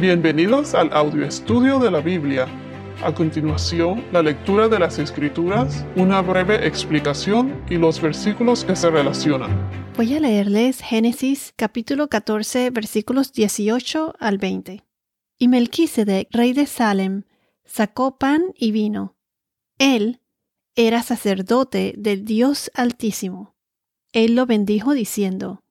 Bienvenidos al audio estudio de la Biblia. A continuación, la lectura de las Escrituras, una breve explicación y los versículos que se relacionan. Voy a leerles Génesis capítulo 14 versículos 18 al 20. Y Melquisedec, rey de Salem, sacó pan y vino. Él era sacerdote del Dios Altísimo. Él lo bendijo diciendo,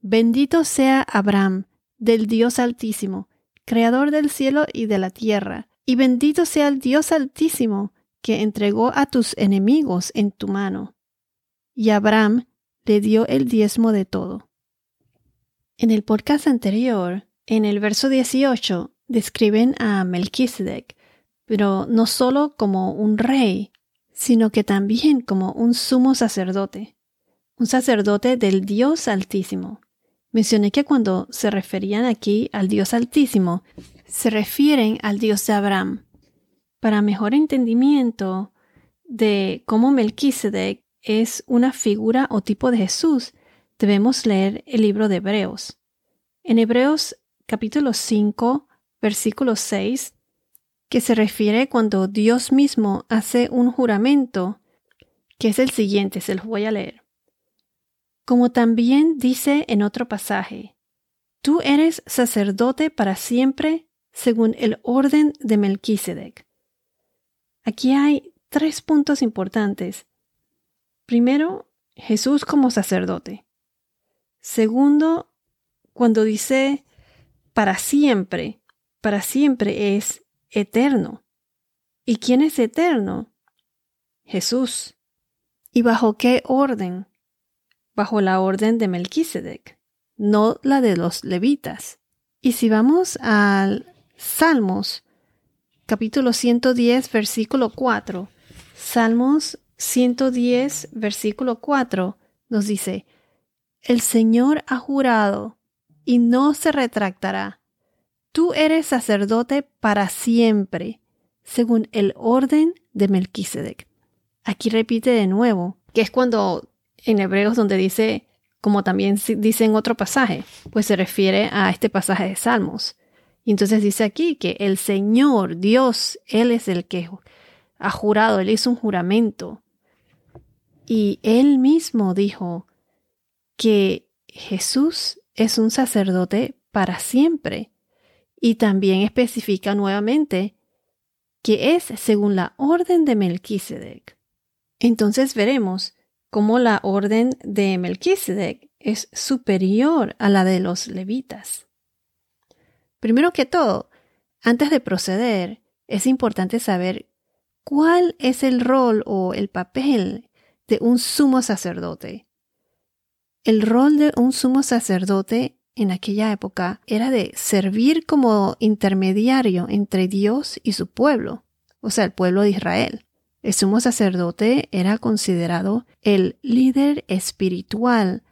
Bendito sea Abraham, del Dios Altísimo, creador del cielo y de la tierra, y bendito sea el Dios altísimo, que entregó a tus enemigos en tu mano. Y Abraham le dio el diezmo de todo. En el podcast anterior, en el verso 18, describen a Melquisedec, pero no solo como un rey, sino que también como un sumo sacerdote, un sacerdote del Dios altísimo. Mencioné que cuando se referían aquí al Dios Altísimo, se refieren al Dios de Abraham. Para mejor entendimiento de cómo Melquisedec es una figura o tipo de Jesús, debemos leer el libro de Hebreos. En Hebreos capítulo 5, versículo 6, que se refiere cuando Dios mismo hace un juramento, que es el siguiente, se los voy a leer. Como también dice en otro pasaje, tú eres sacerdote para siempre según el orden de Melquisedec. Aquí hay tres puntos importantes. Primero, Jesús como sacerdote. Segundo, cuando dice para siempre, para siempre es eterno. ¿Y quién es eterno? Jesús. ¿Y bajo qué orden? Bajo la orden de Melquisedec, no la de los levitas. Y si vamos al Salmos, capítulo 110, versículo 4, Salmos 110, versículo 4, nos dice, El Señor ha jurado y no se retractará. Tú eres sacerdote para siempre, según el orden de Melquisedec. Aquí repite de nuevo, que es cuando en Hebreos donde dice, como también dice en otro pasaje, pues se refiere a este pasaje de Salmos. Y entonces dice aquí que el Señor, Dios, Él es el que ha jurado, Él hizo un juramento. Y Él mismo dijo que Jesús es un sacerdote para siempre. Y también especifica nuevamente que es según la orden de Melquisedec. Entonces veremos como la orden de Melquisedec es superior a la de los levitas. Primero que todo, antes de proceder, es importante saber cuál es el rol o el papel de un sumo sacerdote. El rol de un sumo sacerdote en aquella época era de servir como intermediario entre Dios y su pueblo, o sea, el pueblo de Israel. El sumo sacerdote era considerado el líder espiritual,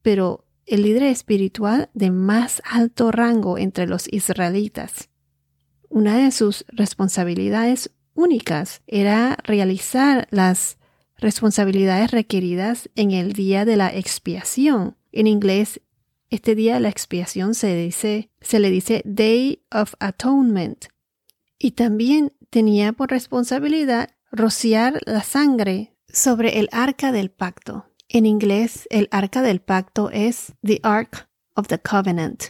pero el líder espiritual de más alto rango entre los israelitas. Una de sus responsabilidades únicas era realizar las responsabilidades requeridas en el día de la expiación. En inglés, este día de la expiación se, dice, se le dice Day of Atonement. Y también tenía por responsabilidad rociar la sangre sobre el arca del pacto. En inglés, el arca del pacto es the Ark of the Covenant.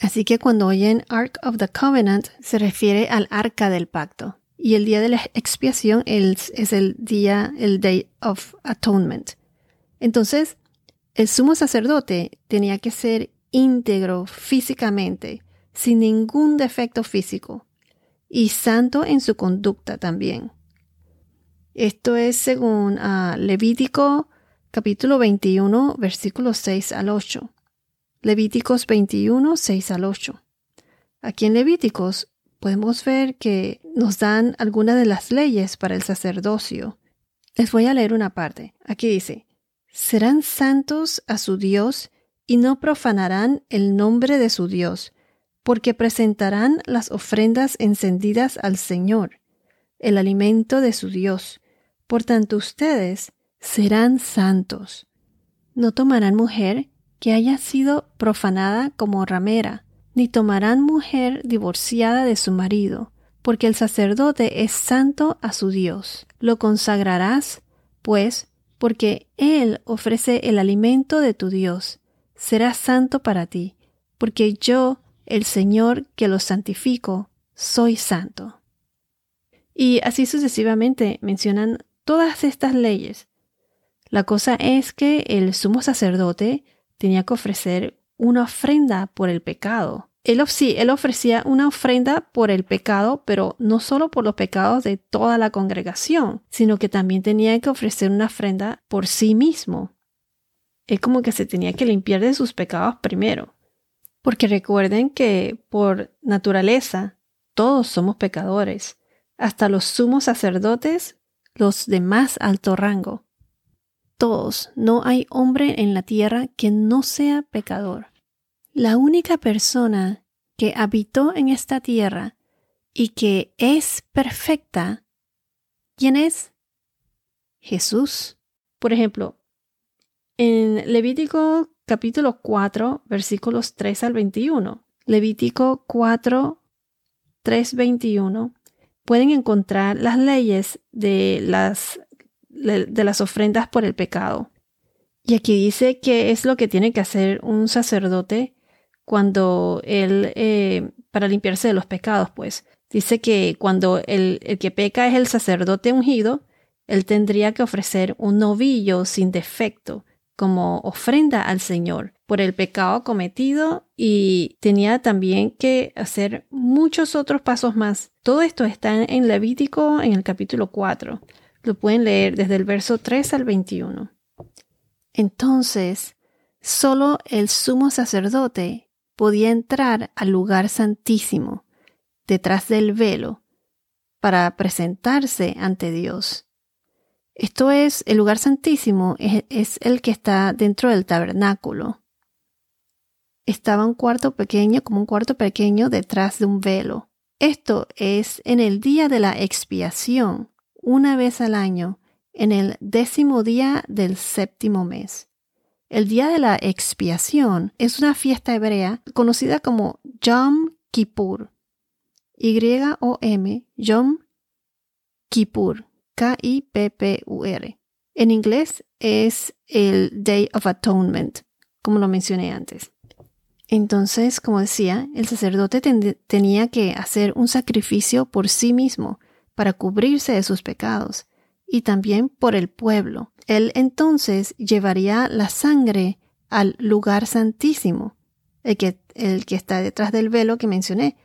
Así que cuando oyen Ark of the Covenant se refiere al arca del pacto. Y el día de la expiación es, el día, el Day of Atonement. Entonces, el sumo sacerdote tenía que ser íntegro físicamente, sin ningún defecto físico, y santo en su conducta también. Esto es según ah, Levítico capítulo 21, versículos 6 al 8. Levíticos 21, 6 al 8. Aquí en Levíticos podemos ver que nos dan algunas de las leyes para el sacerdocio. Les voy a leer una parte. Aquí dice, serán santos a su Dios y no profanarán el nombre de su Dios, porque presentarán las ofrendas encendidas al Señor el alimento de su Dios. Por tanto ustedes serán santos. No tomarán mujer que haya sido profanada como ramera, ni tomarán mujer divorciada de su marido, porque el sacerdote es santo a su Dios. Lo consagrarás, pues, porque Él ofrece el alimento de tu Dios. Será santo para ti, porque yo, el Señor que lo santifico, soy santo. Y así sucesivamente mencionan todas estas leyes. La cosa es que el sumo sacerdote tenía que ofrecer una ofrenda por el pecado. Él, sí, él ofrecía una ofrenda por el pecado, pero no solo por los pecados de toda la congregación, sino que también tenía que ofrecer una ofrenda por sí mismo. Es como que se tenía que limpiar de sus pecados primero. Porque recuerden que por naturaleza todos somos pecadores, hasta los sumos sacerdotes, los de más alto rango. Todos, no hay hombre en la tierra que no sea pecador. La única persona que habitó en esta tierra y que es perfecta, ¿quién es? Jesús. Por ejemplo, en Levítico capítulo 4, versículos 3 al 21. Levítico 4, 3, 21. Pueden encontrar las leyes de las, de las ofrendas por el pecado. Y aquí dice que es lo que tiene que hacer un sacerdote cuando él, eh, para limpiarse de los pecados, pues, dice que cuando el, el que peca es el sacerdote ungido, él tendría que ofrecer un novillo sin defecto como ofrenda al Señor por el pecado cometido y tenía también que hacer muchos otros pasos más. Todo esto está en Levítico en el capítulo 4. Lo pueden leer desde el verso 3 al 21. Entonces, solo el sumo sacerdote podía entrar al lugar santísimo, detrás del velo, para presentarse ante Dios. Esto es, el lugar santísimo es, el que está dentro del tabernáculo. Estaba un cuarto pequeño, como un cuarto pequeño, detrás de un velo. Esto es en el día de la expiación, una vez al año, en el décimo día del séptimo mes. El día de la expiación es una fiesta hebrea conocida como Yom Kippur. Y-O-M, Yom Kippur, K-I-P-P-U-R. En inglés es el Day of Atonement, como lo mencioné antes. Entonces, como decía, el sacerdote tenía que hacer un sacrificio por sí mismo para cubrirse de sus pecados y también por el pueblo. Él entonces llevaría la sangre al lugar santísimo, el que, el que está detrás del velo que mencioné,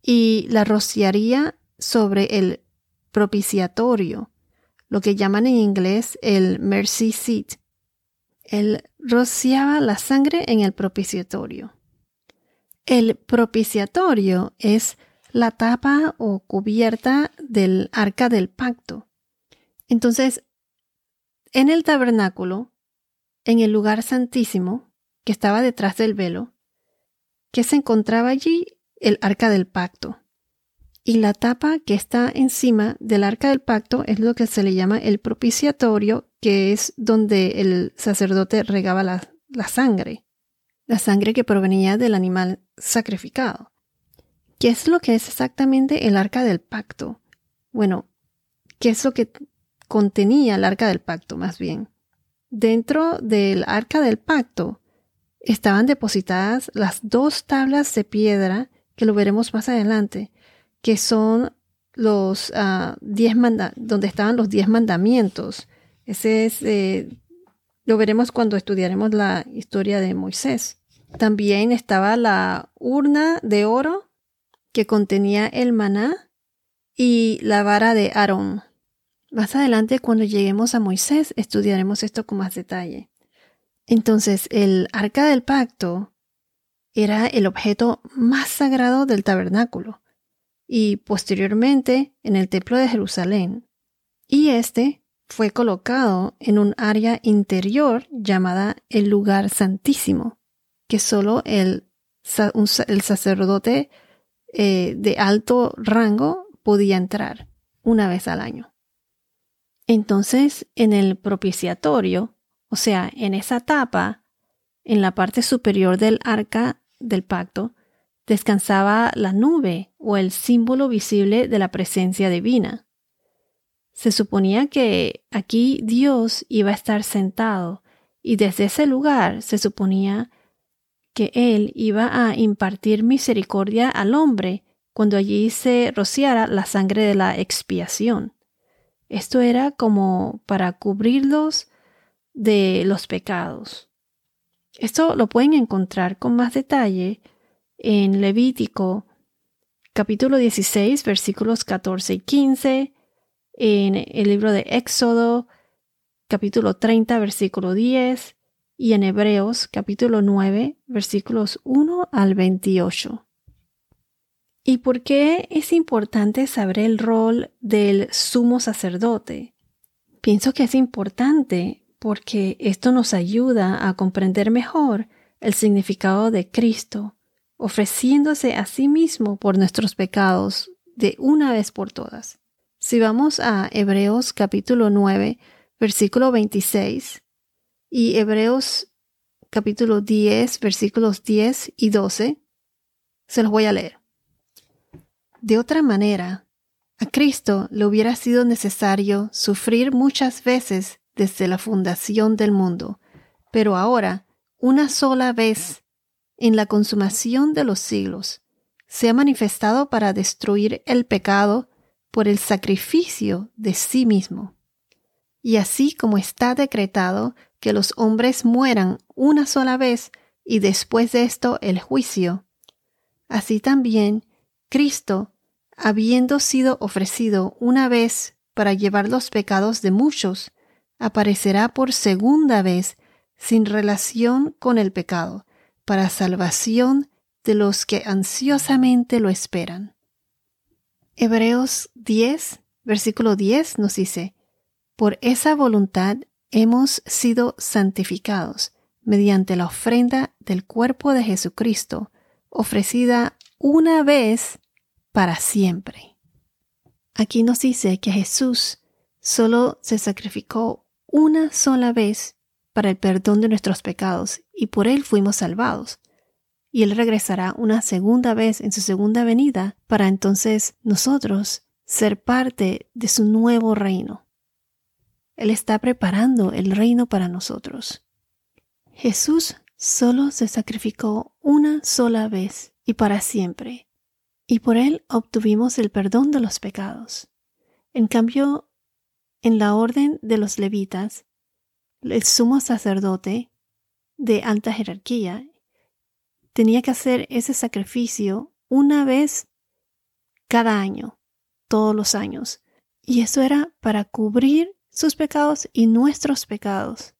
y la rociaría sobre el propiciatorio, lo que llaman en inglés el mercy seat. Él rociaba la sangre en el propiciatorio. El propiciatorio es la tapa o cubierta del arca del pacto. Entonces, en el tabernáculo, en el lugar santísimo, que estaba detrás del velo, que se encontraba allí el arca del pacto. Y la tapa que está encima del arca del pacto es lo que se le llama el propiciatorio, que es donde el sacerdote regaba la, sangre, la sangre que provenía del animal sacrificado. ¿Qué es lo que es exactamente el arca del pacto? Bueno, ¿qué es lo que contenía el arca del pacto, más bien. Dentro del arca del pacto estaban depositadas las dos tablas de piedra, que lo veremos más adelante, que son los uh, diez donde estaban los diez mandamientos. Ese es, eh, lo veremos cuando estudiaremos la historia de Moisés. También estaba la urna de oro que contenía el maná y la vara de Aarón. Más adelante, cuando lleguemos a Moisés, estudiaremos esto con más detalle. Entonces, el arca del pacto era el objeto más sagrado del tabernáculo y posteriormente en el templo de Jerusalén. Y este fue colocado en un área interior llamada el lugar santísimo, que solo el, sacerdote eh, de alto rango podía entrar una vez al año. Entonces, en el propiciatorio, o sea, en esa tapa, en la parte superior del arca del pacto, descansaba la nube o el símbolo visible de la presencia divina. Se suponía que aquí Dios iba a estar sentado y desde ese lugar se suponía que Él iba a impartir misericordia al hombre cuando allí se rociara la sangre de la expiación. Esto era como para cubrirlos de los pecados. Esto lo pueden encontrar con más detalle en Levítico capítulo 16 versículos 14 y 15, en el libro de Éxodo capítulo 30 versículo 10 y en Hebreos capítulo 9 versículos 1 al 28. ¿Y por qué es importante saber el rol del sumo sacerdote? Pienso que es importante porque esto nos ayuda a comprender mejor el significado de Cristo, ofreciéndose a sí mismo por nuestros pecados de una vez por todas. Si vamos a Hebreos capítulo 9, versículo 26 y Hebreos capítulo 10, versículos 10 y 12, se los voy a leer. De otra manera, a Cristo le hubiera sido necesario sufrir muchas veces desde la fundación del mundo, pero ahora, una sola vez, en la consumación de los siglos, se ha manifestado para destruir el pecado por el sacrificio de sí mismo. Y así como está decretado que los hombres mueran una sola vez y después de esto el juicio, así también Cristo habiendo sido ofrecido una vez para llevar los pecados de muchos, aparecerá por segunda vez sin relación con el pecado, para salvación de los que ansiosamente lo esperan. Hebreos 10, versículo 10 nos dice, Por esa voluntad hemos sido santificados mediante la ofrenda del cuerpo de Jesucristo, ofrecida una vez para siempre. Aquí nos dice que Jesús solo se sacrificó una sola vez para el perdón de nuestros pecados y por él fuimos salvados. Y él regresará una segunda vez en su segunda venida para entonces nosotros ser parte de su nuevo reino. Él está preparando el reino para nosotros. Jesús solo se sacrificó una sola vez y para siempre y por él obtuvimos el perdón de los pecados. En cambio, en la orden de los levitas, el sumo sacerdote de alta jerarquía tenía que hacer ese sacrificio una vez cada año, todos los años. Y eso era para cubrir sus pecados y nuestros pecados.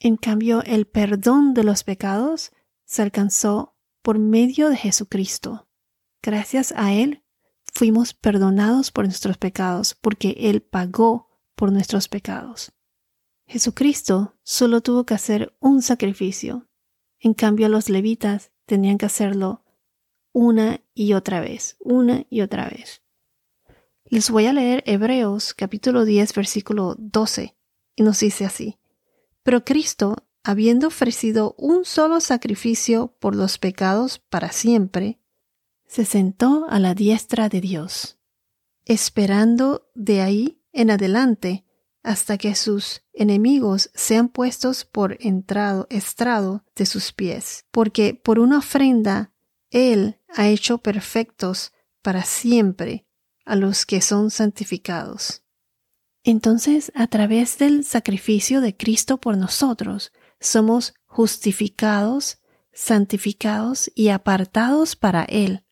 En cambio, el perdón de los pecados se alcanzó por medio de Jesucristo. Gracias a Él fuimos perdonados por nuestros pecados porque Él pagó por nuestros pecados. Jesucristo solo tuvo que hacer un sacrificio. En cambio los levitas tenían que hacerlo una y otra vez, una y otra vez. Les voy a leer Hebreos capítulo 10 versículo 12 y nos dice así. Pero Cristo, habiendo ofrecido un solo sacrificio por los pecados para siempre, se sentó a la diestra de Dios, esperando de ahí en adelante hasta que sus enemigos sean puestos por entrado, estrado de sus pies, porque por una ofrenda Él ha hecho perfectos para siempre a los que son santificados. Entonces, a través del sacrificio de Cristo por nosotros, somos justificados, santificados y apartados para Él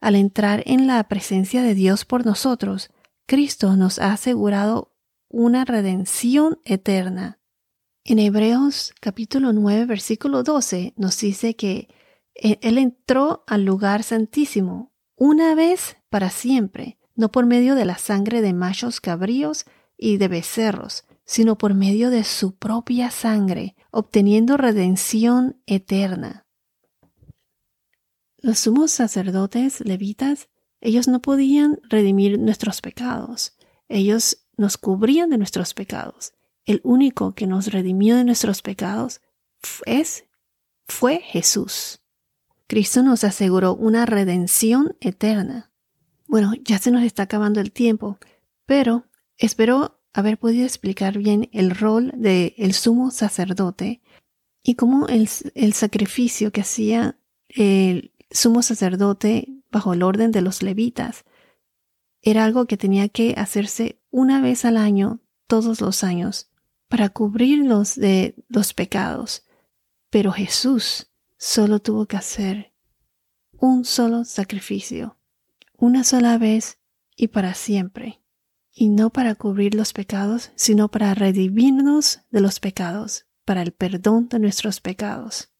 al entrar en la presencia de Dios por nosotros, Cristo nos ha asegurado una redención eterna. En Hebreos capítulo 9 versículo 12 nos dice que e-, Él entró al lugar santísimo una vez para siempre, no por medio de la sangre de machos cabríos y de becerros, sino por medio de su propia sangre, obteniendo redención eterna. Los sumos sacerdotes levitas, ellos no podían redimir nuestros pecados. Ellos nos cubrían de nuestros pecados. El único que nos redimió de nuestros pecados es, fue Jesús. Cristo nos aseguró una redención eterna. Bueno, ya se nos está acabando el tiempo, pero espero haber podido explicar bien el rol del el sumo sacerdote y cómo el, el sacrificio que hacía el sumo sacerdote bajo el orden de los levitas era algo que tenía que hacerse una vez al año, todos los años, para cubrirlos de los pecados. Pero Jesús solo tuvo que hacer un solo sacrificio, una sola vez y para siempre, y no para cubrir los pecados, sino para redimirnos de los pecados, para el perdón de nuestros pecados.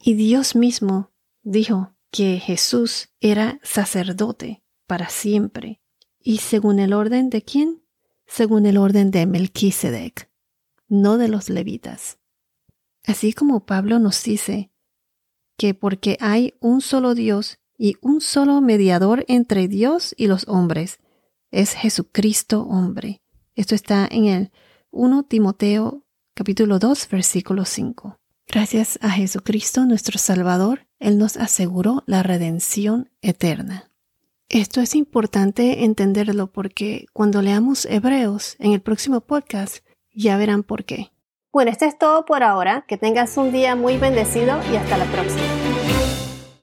Y Dios mismo dijo que Jesús era sacerdote para siempre, y según el orden de quién? Según el orden de Melquisedec, no de los levitas. Así como Pablo nos dice que porque hay un solo Dios y un solo mediador entre Dios y los hombres, es Jesucristo hombre. Esto está en el 1 Timoteo capítulo 2 versículo 5. Gracias a Jesucristo nuestro Salvador, Él nos aseguró la redención eterna. Esto es importante entenderlo porque cuando leamos Hebreos en el próximo podcast ya verán por qué. Bueno, esto es todo por ahora. Que tengas un día muy bendecido y hasta la próxima.